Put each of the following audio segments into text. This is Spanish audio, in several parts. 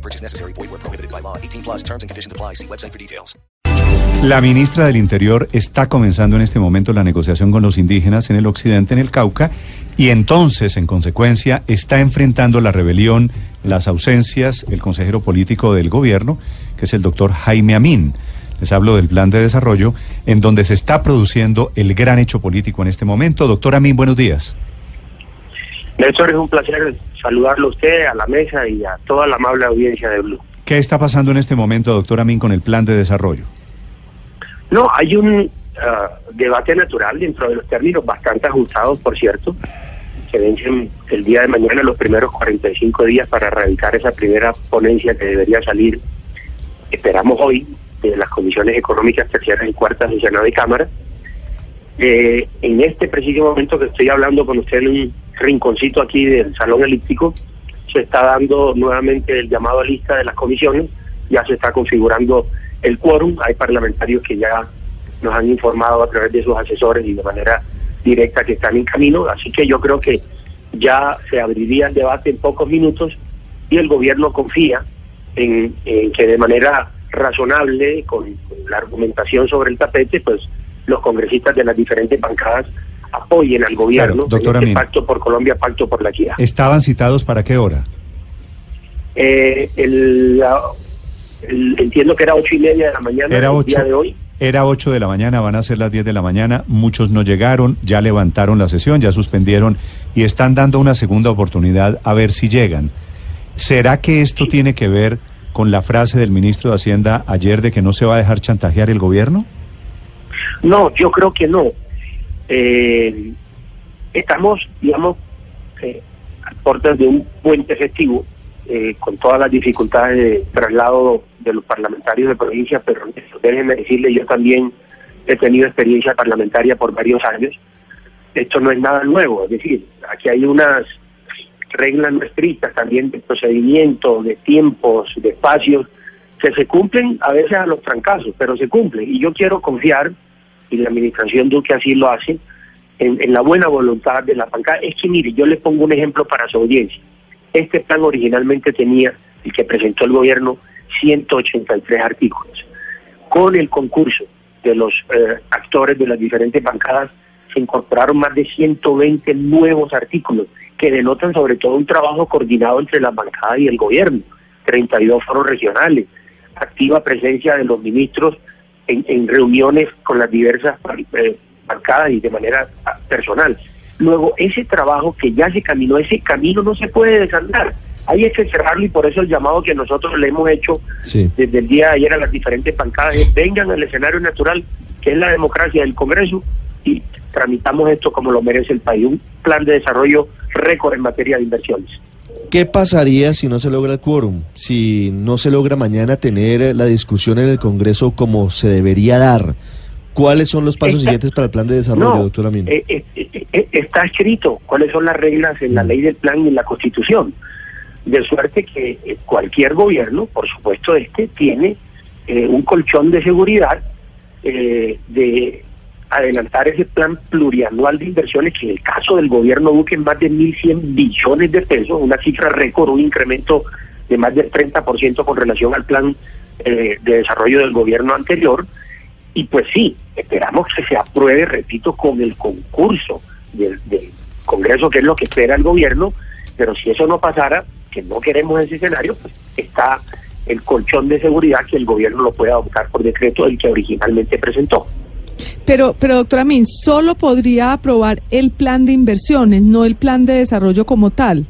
No purchase necessary. Void where prohibited by law. 18 plus terms and conditions apply. See website for details. La ministra del Interior está comenzando en este momento la negociación con los indígenas en el occidente, en el Cauca, y entonces, en consecuencia, está enfrentando la rebelión, las ausencias, el consejero político del gobierno, que es el doctor Jaime Amín. Les hablo del plan de desarrollo, en donde se está produciendo el gran hecho político en este momento. Doctor Amín, buenos días. Néstor, es un placer saludarlo a usted, a la mesa y a toda la amable audiencia de Blue. ¿Qué está pasando en este momento, doctor Amín, con el plan de desarrollo? No, hay un ah, debate natural dentro de los términos bastante ajustados, por cierto. Se vencen el día de mañana los primeros 45 días para erradicar esa primera ponencia que debería salir, esperamos hoy, de las comisiones económicas terceras y cuartas de Senado y Cámara. Eh, en este preciso momento que estoy hablando con usted en un rinconcito aquí del Salón Elíptico, se está dando nuevamente el llamado a lista de las comisiones, ya se está configurando el quórum, hay parlamentarios que ya nos han informado a través de sus asesores y de manera directa que están en camino, así que yo creo que ya se abriría el debate en pocos minutos y el gobierno confía en, que de manera razonable, con, con la argumentación sobre el tapete, pues los congresistas de las diferentes bancadas apoyen al gobierno Claro, en este pacto por Colombia, pacto por la equidad. ¿Estaban citados para qué hora? Eh, el, entiendo que era ocho y media de la mañana Era el ocho. día de hoy. Era 8 de la mañana, van a ser las 10 de la mañana, muchos no llegaron, ya levantaron la sesión, ya suspendieron y están dando una segunda oportunidad a ver si llegan. ¿Será que esto tiene que ver con la frase del ministro de Hacienda ayer de que no se va a dejar chantajear el gobierno? No, yo creo que no. Eh, estamos, digamos, eh, a puertas de un puente festivo, eh, con todas las dificultades de traslado de los parlamentarios de provincia, pero déjenme decirle, yo también he tenido experiencia parlamentaria por varios años. Esto no es nada nuevo, es decir, aquí hay unas reglas no estrictas también de procedimiento, de tiempos, de espacios, que se cumplen a veces a los trancazos, pero se cumplen. Y yo quiero confiar, y la administración Duque así lo hace, en, la buena voluntad de la bancada. Es que, mire, yo le pongo un ejemplo para su audiencia. Este plan originalmente tenía, el que presentó el gobierno, 183 artículos. Con el concurso de los eh, actores de las diferentes bancadas, se incorporaron más de 120 nuevos artículos que denotan sobre todo un trabajo coordinado entre las bancadas y el gobierno. 32 foros regionales, activa presencia de los ministros en, en reuniones con las diversas eh, bancadas y de manera ah, personal. Luego, ese trabajo que ya se caminó, ese camino no se puede desandar. Hay que cerrarlo y por eso el llamado que nosotros le hemos hecho Sí. desde el día de ayer a las diferentes bancadas es vengan al escenario natural, que es la democracia del Congreso, y tramitamos esto como lo merece el país. Un plan de desarrollo récord en materia de inversiones. ¿Qué pasaría si no se logra el quórum? Si no se logra mañana tener la discusión en el Congreso como se debería dar. ¿Cuáles son los pasos Está- siguientes para el plan de desarrollo, No, doctor Amin? eh, eh, eh, está escrito cuáles son las reglas en la ley del plan y en la constitución. De suerte que cualquier gobierno, por supuesto este, tiene eh, un colchón de seguridad eh, de adelantar ese plan plurianual de inversiones, que en el caso del gobierno Duque es más de 1.100 billones de pesos, una cifra récord, un incremento de más del 30% con relación al plan eh, de desarrollo del gobierno anterior. Y pues sí, esperamos que se apruebe, repito, con el concurso del, del Congreso, que es lo que espera el gobierno, pero si eso no pasara, que no queremos ese escenario, pues está el colchón de seguridad que el gobierno lo puede adoptar por decreto, el que originalmente presentó. Pero, pero doctora Min, solo podría aprobar el plan de inversiones, no el plan de desarrollo como tal.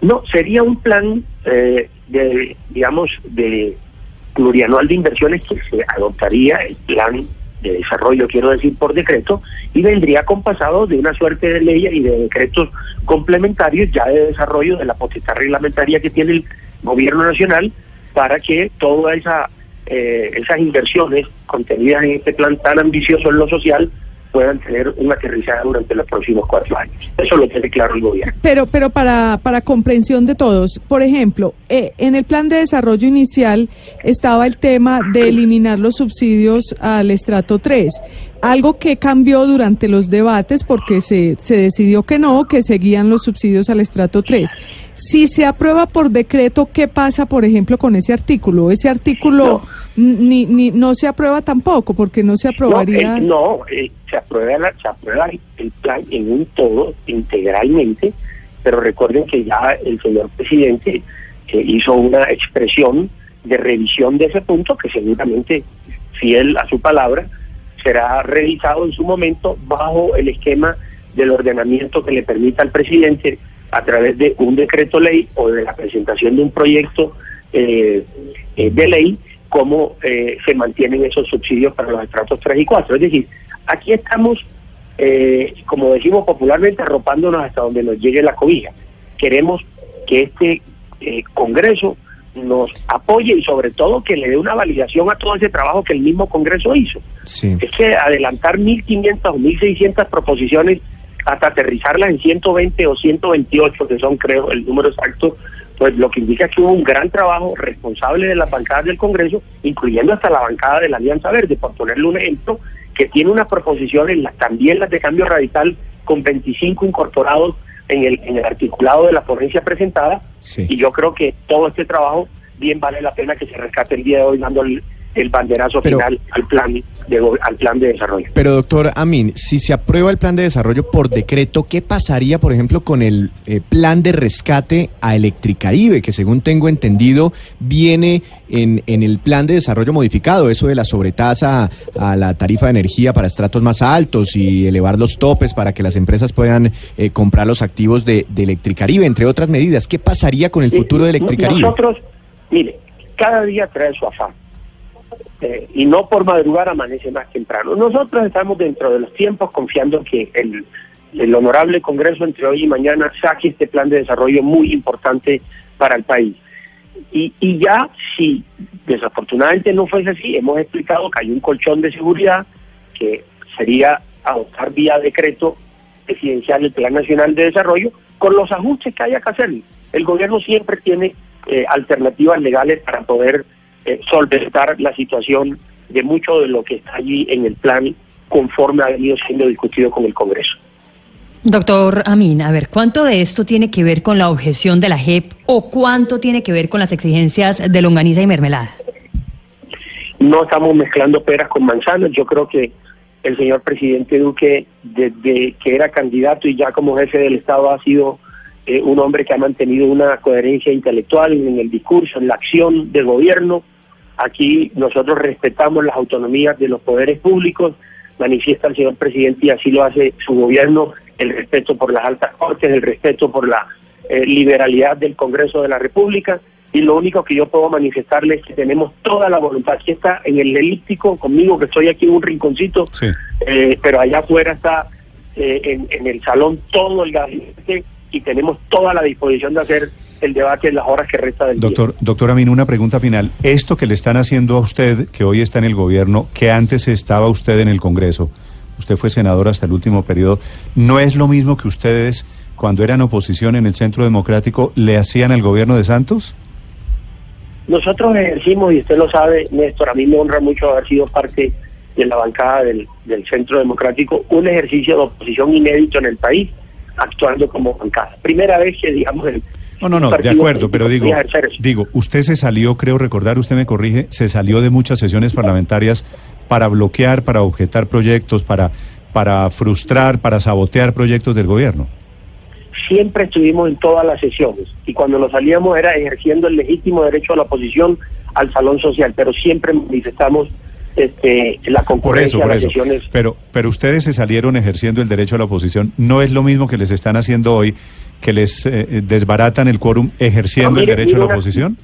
No, sería un plan eh, de, digamos, de plurianual de inversiones que se adoptaría el plan de desarrollo, quiero decir, por decreto, y vendría acompasado de una suerte de leyes y de decretos complementarios ya de desarrollo de la potestad reglamentaria que tiene el gobierno nacional para que toda esa eh, esas inversiones contenidas en este plan tan ambicioso en lo social puedan tener un aterrizaje durante los próximos cuatro años. Eso lo tiene claro el gobierno. Pero, pero para, para comprensión de todos, por ejemplo, eh, en el plan de desarrollo inicial estaba el tema de eliminar los subsidios al estrato 3, algo que cambió durante los debates porque se, se decidió que no, que seguían los subsidios al estrato 3. Si se aprueba por decreto, ¿qué pasa, por ejemplo, con ese artículo? Ese artículo ni, ni, no se aprueba tampoco, porque no se aprobaría. No, eh, no eh, se, aprueba la- se aprueba el plan en un todo, integralmente, pero recuerden que ya el señor presidente eh, hizo una expresión de revisión de ese punto que seguramente, fiel a su palabra, será revisado en su momento bajo el esquema del ordenamiento que le permita al presidente a través de un decreto ley o de la presentación de un proyecto eh, de ley cómo eh, se mantienen esos subsidios para los estratos 3 y 4. Es decir, aquí estamos, eh, como decimos popularmente, arropándonos hasta donde nos llegue la cobija. Queremos que este eh, Congreso nos apoye y sobre todo que le dé una validación a todo ese trabajo que el mismo Congreso hizo. Sí. Es que adelantar 1.500 o 1.600 proposiciones hasta aterrizarlas en 120 o 128, que son creo el número exacto, pues lo que indica que hubo un gran trabajo responsable de las bancadas del Congreso, incluyendo hasta la bancada de la Alianza Verde, por ponerle un ejemplo, que tiene unas proposiciones, las- también las de cambio radical, con 25 incorporados en el, en el articulado de la ponencia presentada, Sí. y yo creo que todo este trabajo bien vale la pena que se rescate el día de hoy dando el, banderazo Pero- final al plan de al plan de desarrollo. Pero doctor Amin, si se aprueba el plan de desarrollo por decreto, ¿qué pasaría, por ejemplo, con el eh, plan de rescate a Electricaribe, que según tengo entendido viene en, en el plan de desarrollo modificado, eso de la sobretasa a la tarifa de energía para estratos más altos y elevar los topes para que las empresas puedan eh, comprar los activos de, de Electricaribe, entre otras medidas? ¿Qué pasaría con el Sí, futuro de no- Electricaribe? Nosotros, mire, cada día trae su afán. Eh, y no por madrugar amanece más temprano. Nosotros estamos dentro de los tiempos confiando que el, el honorable Congreso entre hoy y mañana saque este plan de desarrollo muy importante para el país. Y, y ya, si desafortunadamente no fuese así, hemos explicado que hay un colchón de seguridad que sería adoptar vía decreto presidencial el Plan Nacional de Desarrollo con los ajustes que haya que hacer. El gobierno siempre tiene eh, alternativas legales para poder eh, solventar la situación de mucho de lo que está allí en el plan conforme ha venido siendo discutido con el Congreso. Doctor Amin, a ver, ¿cuánto de esto tiene que ver con la objeción de la JEP o cuánto tiene que ver con las exigencias de longaniza y mermelada? No estamos mezclando peras con manzanas. Yo creo que el señor presidente Duque, desde que era candidato y ya como jefe del Estado, ha sido eh, un hombre que ha mantenido una coherencia intelectual en el discurso, en la acción del gobierno. Aquí nosotros respetamos las autonomías de los poderes públicos, manifiesta el señor presidente y así lo hace su gobierno, el respeto por las altas cortes, el respeto por la eh, liberalidad del Congreso de la República y lo único que yo puedo manifestarles es que tenemos toda la voluntad. Aquí está en el elíptico conmigo, que estoy aquí en un rinconcito, Sí. eh, pero allá afuera está eh, en, en el salón todo el gabinete y tenemos toda la disposición de hacer el debate en las horas que resta del día. Doctor, doctor Amin, una pregunta final. Esto que le están haciendo a usted, que hoy está en el gobierno, que antes estaba usted en el Congreso, usted fue senador hasta el último periodo, ¿no es lo mismo que ustedes, cuando eran oposición en el Centro Democrático, le hacían al gobierno de Santos? Nosotros ejercimos, y usted lo sabe, Néstor, a mí me honra mucho haber sido parte de la bancada del, del Centro Democrático, un ejercicio de oposición inédito en el país, actuando como bancada. Primera vez que, digamos, el, No, no, no, de acuerdo, pero digo, eso. digo, usted se salió, creo recordar, usted me corrige, se salió de muchas sesiones parlamentarias para bloquear, para objetar proyectos, para, para frustrar, para sabotear proyectos del gobierno. siempre estuvimos en todas las sesiones y cuando nos salíamos era ejerciendo el legítimo derecho a la oposición al salón social, pero siempre manifestamos este, la Por concurrencia eso, a por las eso. sesiones. Pero, pero ustedes se salieron ejerciendo el derecho a la oposición. ¿No es lo mismo que les están haciendo hoy, que les eh, desbaratan el quórum ejerciendo No, el derecho a la una- oposición?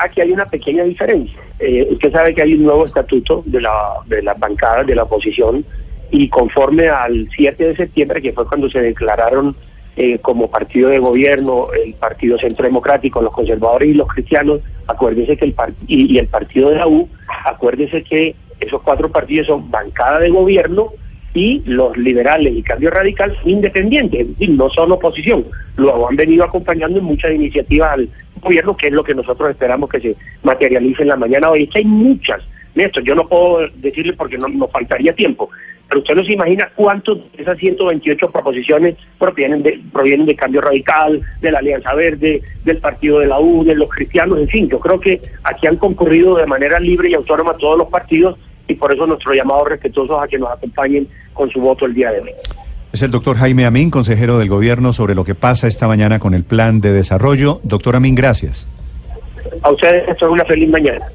Aquí hay una pequeña diferencia. Eh, usted sabe que hay un nuevo estatuto de, la, de las bancadas de la oposición y conforme al 7 de septiembre, que fue cuando se declararon eh, como partido de gobierno, el Partido Centro Democrático, los conservadores y los cristianos, acuérdese que el y, y el partido de la U, acuérdese que esos cuatro partidos son bancada de gobierno y los liberales y cambio radical independientes, es no son oposición, lo han venido acompañando en muchas iniciativas al gobierno, que es lo que nosotros esperamos que se materialice en la mañana hoy. Hay muchas, Néstor, yo no puedo decirle porque no nos faltaría tiempo, pero usted no se imagina cuántos de esas 128 proposiciones provienen de, provienen de Cambio Radical, de la Alianza Verde, del Partido de la U, de los cristianos, en fin, yo creo que aquí han concurrido de manera libre y autónoma todos los partidos y por eso nuestro llamado respetuoso a que nos acompañen con su voto el día de hoy. Es el doctor Jaime Amín, consejero del gobierno, sobre lo que pasa esta mañana con el plan de desarrollo. Doctor Amín, gracias. A ustedes, esto es una feliz mañana.